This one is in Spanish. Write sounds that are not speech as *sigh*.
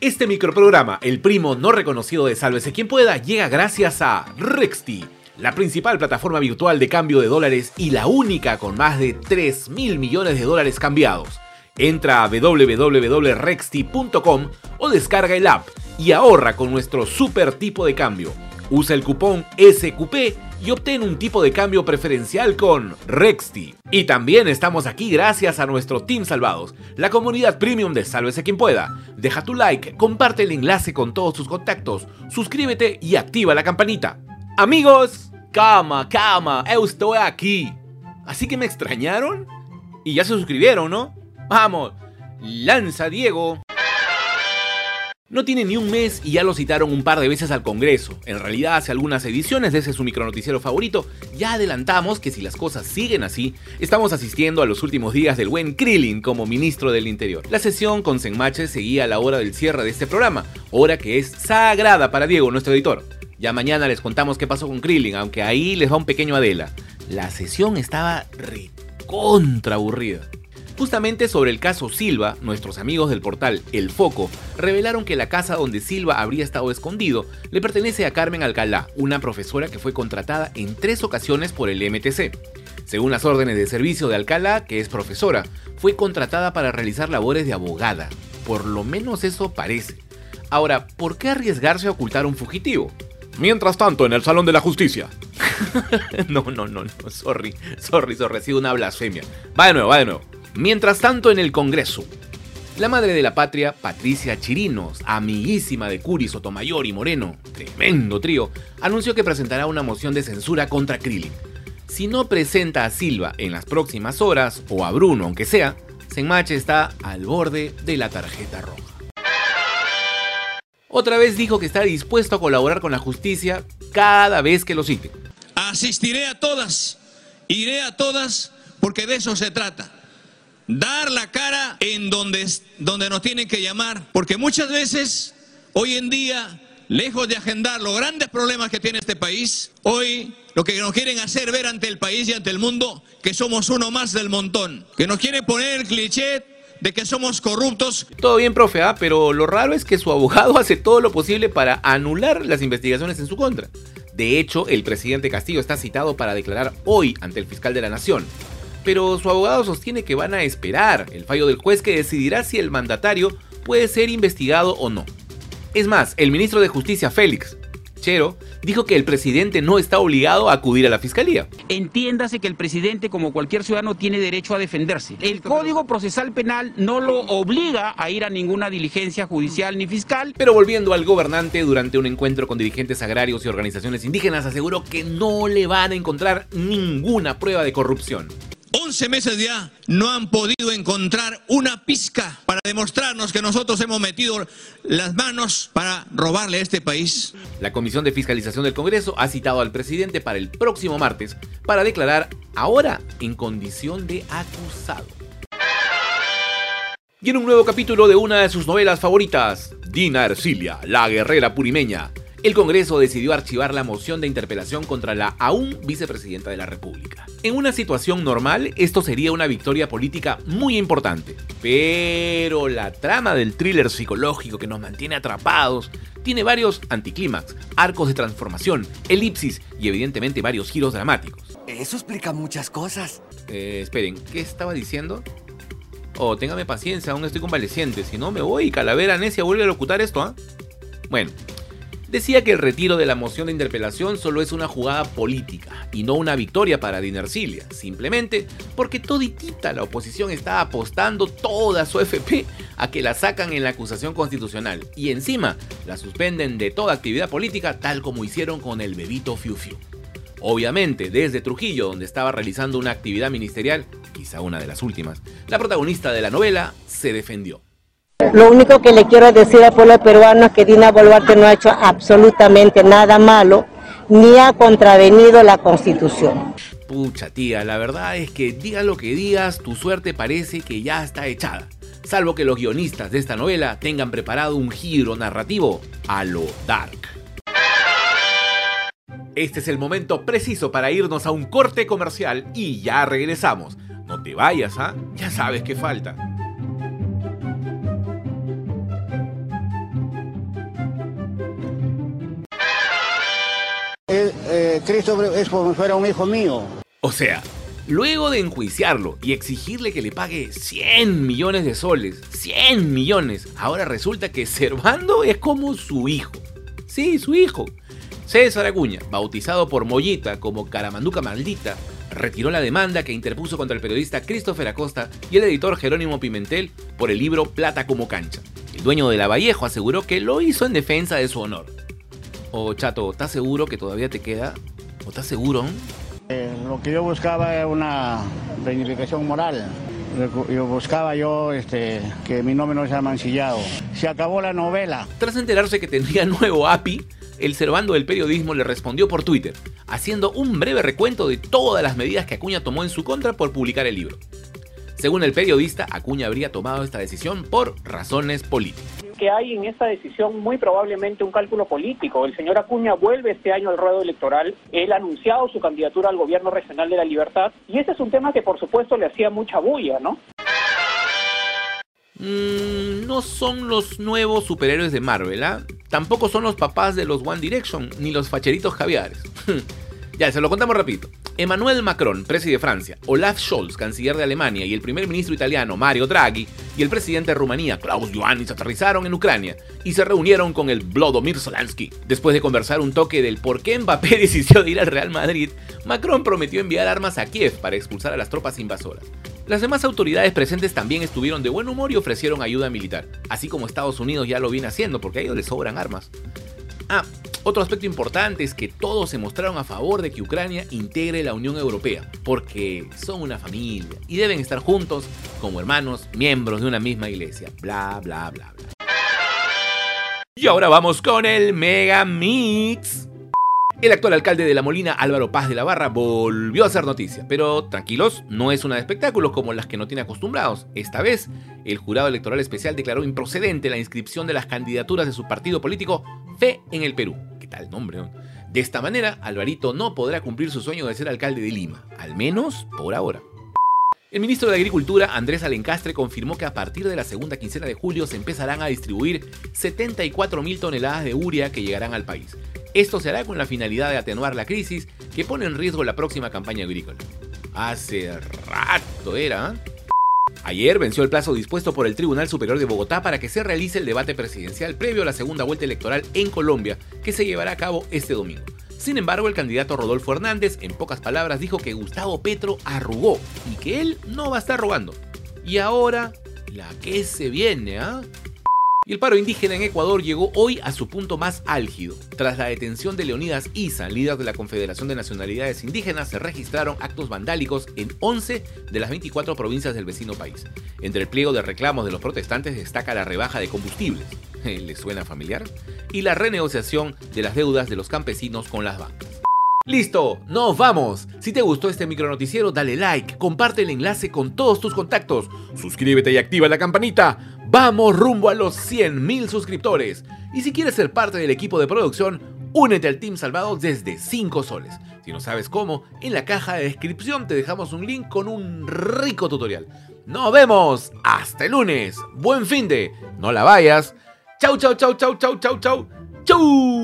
Este microprograma, el primo no reconocido de Sálvese quien pueda, llega gracias a Rexti, la principal plataforma virtual de cambio de dólares y la única con más de 3 mil millones de dólares cambiados. Entra a www.rexti.com o descarga el app y ahorra con nuestro super tipo de cambio. Usa el cupón SQP y obtén un tipo de cambio preferencial con Rexti. Y también estamos aquí gracias a nuestro Team Salvados, la comunidad premium de Sálvese quien pueda. Deja tu like, comparte el enlace con todos tus contactos, suscríbete y activa la campanita. Amigos, cama, cama, estoy aquí. ¿Así que me extrañaron? Y ya se suscribieron, ¿no? Vamos, lanza Diego. No tiene ni un mes y ya lo citaron un par de veces al Congreso. En realidad, hace algunas ediciones de ese su micronoticiero favorito, ya adelantamos que si las cosas siguen así, estamos asistiendo a los últimos días del buen Krillin como ministro del Interior. La sesión con Senmache seguía a la hora del cierre de este programa, hora que es sagrada para Diego, nuestro editor. Ya mañana les contamos qué pasó con Krillin, aunque ahí les va un pequeño Adela. La sesión estaba recontra aburrida. Justamente sobre el caso Silva, nuestros amigos del portal El Foco revelaron que la casa donde Silva habría estado escondido le pertenece a Carmen Alcalá, una profesora que fue contratada en tres ocasiones por el MTC. Según las órdenes de servicio de Alcalá, que es profesora, fue contratada para realizar labores de abogada. Por lo menos eso parece. Ahora, ¿por qué arriesgarse a ocultar a un fugitivo? Mientras tanto, en el Salón de la Justicia. *laughs* no, no, no, no, sorry, sorry, sorry, ha sido una blasfemia. Va de nuevo, va de nuevo. Mientras tanto, en el Congreso, la madre de la patria, Patricia Chirinos, amiguísima de Curi, Sotomayor y Moreno, tremendo trío, anunció que presentará una moción de censura contra Krillin. Si no presenta a Silva en las próximas horas, o a Bruno aunque sea, Senmache está al borde de la tarjeta roja. Otra vez dijo que está dispuesto a colaborar con la justicia cada vez que lo cite. Asistiré a todas, iré a todas, porque de eso se trata dar la cara en donde, donde nos tienen que llamar, porque muchas veces, hoy en día, lejos de agendar los grandes problemas que tiene este país, hoy lo que nos quieren hacer ver ante el país y ante el mundo, que somos uno más del montón, que nos quieren poner el cliché de que somos corruptos. Todo bien, profe, ¿ah? pero lo raro es que su abogado *laughs* hace todo lo posible para anular las investigaciones en su contra. De hecho, el presidente Castillo está citado para declarar hoy ante el fiscal de la Nación pero su abogado sostiene que van a esperar el fallo del juez que decidirá si el mandatario puede ser investigado o no. Es más, el ministro de Justicia Félix Chero dijo que el presidente no está obligado a acudir a la fiscalía. Entiéndase que el presidente, como cualquier ciudadano, tiene derecho a defenderse. El Código Procesal Penal no lo obliga a ir a ninguna diligencia judicial ni fiscal. Pero volviendo al gobernante, durante un encuentro con dirigentes agrarios y organizaciones indígenas, aseguró que no le van a encontrar ninguna prueba de corrupción. 11 meses ya no han podido encontrar una pizca para demostrarnos que nosotros hemos metido las manos para robarle a este país. La Comisión de Fiscalización del Congreso ha citado al presidente para el próximo martes para declarar ahora en condición de acusado. Y en un nuevo capítulo de una de sus novelas favoritas, Dina Ercilia, la guerrera purimeña, el Congreso decidió archivar la moción de interpelación contra la aún vicepresidenta de la República. En una situación normal, esto sería una victoria política muy importante. Pero la trama del thriller psicológico que nos mantiene atrapados tiene varios anticlímax, arcos de transformación, elipsis y evidentemente varios giros dramáticos. Eso explica muchas cosas. Eh, esperen, ¿qué estaba diciendo? Oh, téngame paciencia, aún estoy convaleciente. Si no, me voy y Calavera Necia vuelve a locutar esto, ¿ah? Bueno, decía que el retiro de la moción de interpelación solo es una jugada política y no una victoria para Dinercilia, simplemente porque toditita la oposición está apostando toda su FP a que la sacan en la acusación constitucional y encima la suspenden de toda actividad política tal como hicieron con el bebito Fiu. Obviamente, desde Trujillo, donde estaba realizando una actividad ministerial, quizá una de las últimas, la protagonista de la novela se defendió. Lo único que le quiero decir al pueblo peruano es que Dina Boluarte no ha hecho absolutamente nada malo, ni ha contravenido la Constitución. Pucha tía, la verdad es que diga lo que digas, tu suerte parece que ya está echada. Salvo que los guionistas de esta novela tengan preparado un giro narrativo a lo dark. Este es el momento preciso para irnos a un corte comercial y ya regresamos. No te vayas, ¿ah? Ya sabes qué falta. Cristo es como si fuera un hijo mío. O sea, luego de enjuiciarlo y exigirle que le pague 100 millones de soles, 100 millones, ahora resulta que Servando es como su hijo. Sí, su hijo. César Acuña, bautizado por Mollita como Caramanduca Maldita, retiró la demanda que interpuso contra el periodista Christopher Acosta y el editor Jerónimo Pimentel por el libro Plata como cancha. El dueño de la Vallejo aseguró que lo hizo en defensa de su honor. O Chato, ¿estás seguro que todavía te queda? ¿O estás seguro? Eh, lo que yo buscaba era una reivindicación moral. Yo buscaba yo este, que mi nombre no sea mancillado. Se acabó la novela. Tras enterarse que tendría *laughs* nuevo API, el Cervando del Periodismo le respondió por Twitter, haciendo un breve recuento de todas las medidas que Acuña tomó en su contra por publicar el libro. Según el periodista, Acuña habría tomado esta decisión por razones políticas que hay en esta decisión muy probablemente un cálculo político. El señor Acuña vuelve este año al ruedo electoral, él ha anunciado su candidatura al gobierno regional de la libertad y ese es un tema que por supuesto le hacía mucha bulla, ¿no? Mm, no son los nuevos superhéroes de Marvel, ¿ah? Tampoco son los papás de los One Direction, ni los facheritos caviares. *laughs* ya, se lo contamos rápido. Emmanuel Macron, presidente de Francia, Olaf Scholz, canciller de Alemania, y el primer ministro italiano Mario Draghi y el presidente de Rumanía, Klaus Iohannis, aterrizaron en Ucrania y se reunieron con el Vladimir Zelensky. Después de conversar un toque del por qué Mbappé *laughs* decidió ir al Real Madrid, Macron prometió enviar armas a Kiev para expulsar a las tropas invasoras. Las demás autoridades presentes también estuvieron de buen humor y ofrecieron ayuda militar, así como Estados Unidos ya lo viene haciendo porque a ellos les sobran armas. Ah, otro aspecto importante es que todos se mostraron a favor de que Ucrania integre la Unión Europea, porque son una familia y deben estar juntos como hermanos, miembros de una misma iglesia, bla bla bla bla. Y ahora vamos con el Mega Mix. El actual alcalde de La Molina, Álvaro Paz de la Barra, volvió a hacer noticia, pero tranquilos, no es una de espectáculos como las que no tiene acostumbrados. Esta vez, el jurado electoral especial declaró improcedente la inscripción de las candidaturas de su partido político Fe en el Perú. ¿Qué tal nombre? De esta manera, Alvarito no podrá cumplir su sueño de ser alcalde de Lima, al menos por ahora. El ministro de Agricultura, Andrés Alencastre, confirmó que a partir de la segunda quincena de julio se empezarán a distribuir 74.000 toneladas de uria que llegarán al país. Esto se hará con la finalidad de atenuar la crisis que pone en riesgo la próxima campaña agrícola. Hace rato era. ¿eh? Ayer venció el plazo dispuesto por el Tribunal Superior de Bogotá para que se realice el debate presidencial previo a la segunda vuelta electoral en Colombia, que se llevará a cabo este domingo. Sin embargo, el candidato Rodolfo Hernández, en pocas palabras, dijo que Gustavo Petro arrugó y que él no va a estar rogando. Y ahora, la que se viene, ¿ah? Y el paro indígena en Ecuador llegó hoy a su punto más álgido. Tras la detención de Leonidas Isa, líder de la Confederación de Nacionalidades Indígenas, se registraron actos vandálicos en 11 de las 24 provincias del vecino país. Entre el pliego de reclamos de los protestantes destaca la rebaja de combustibles. *laughs* ¿Les suena familiar? Y la renegociación de las deudas de los campesinos con las bancas. Listo, nos vamos. Si te gustó este micronoticiero, dale like, comparte el enlace con todos tus contactos, suscríbete y activa la campanita. Vamos rumbo a los 100.000 suscriptores. Y si quieres ser parte del equipo de producción, únete al Team Salvados desde 5 soles. Si no sabes cómo, en la caja de descripción te dejamos un link con un rico tutorial. Nos vemos hasta el lunes. Buen fin de. No la vayas. Chau, chau, chau, chau, chau, chau, chau. Chau.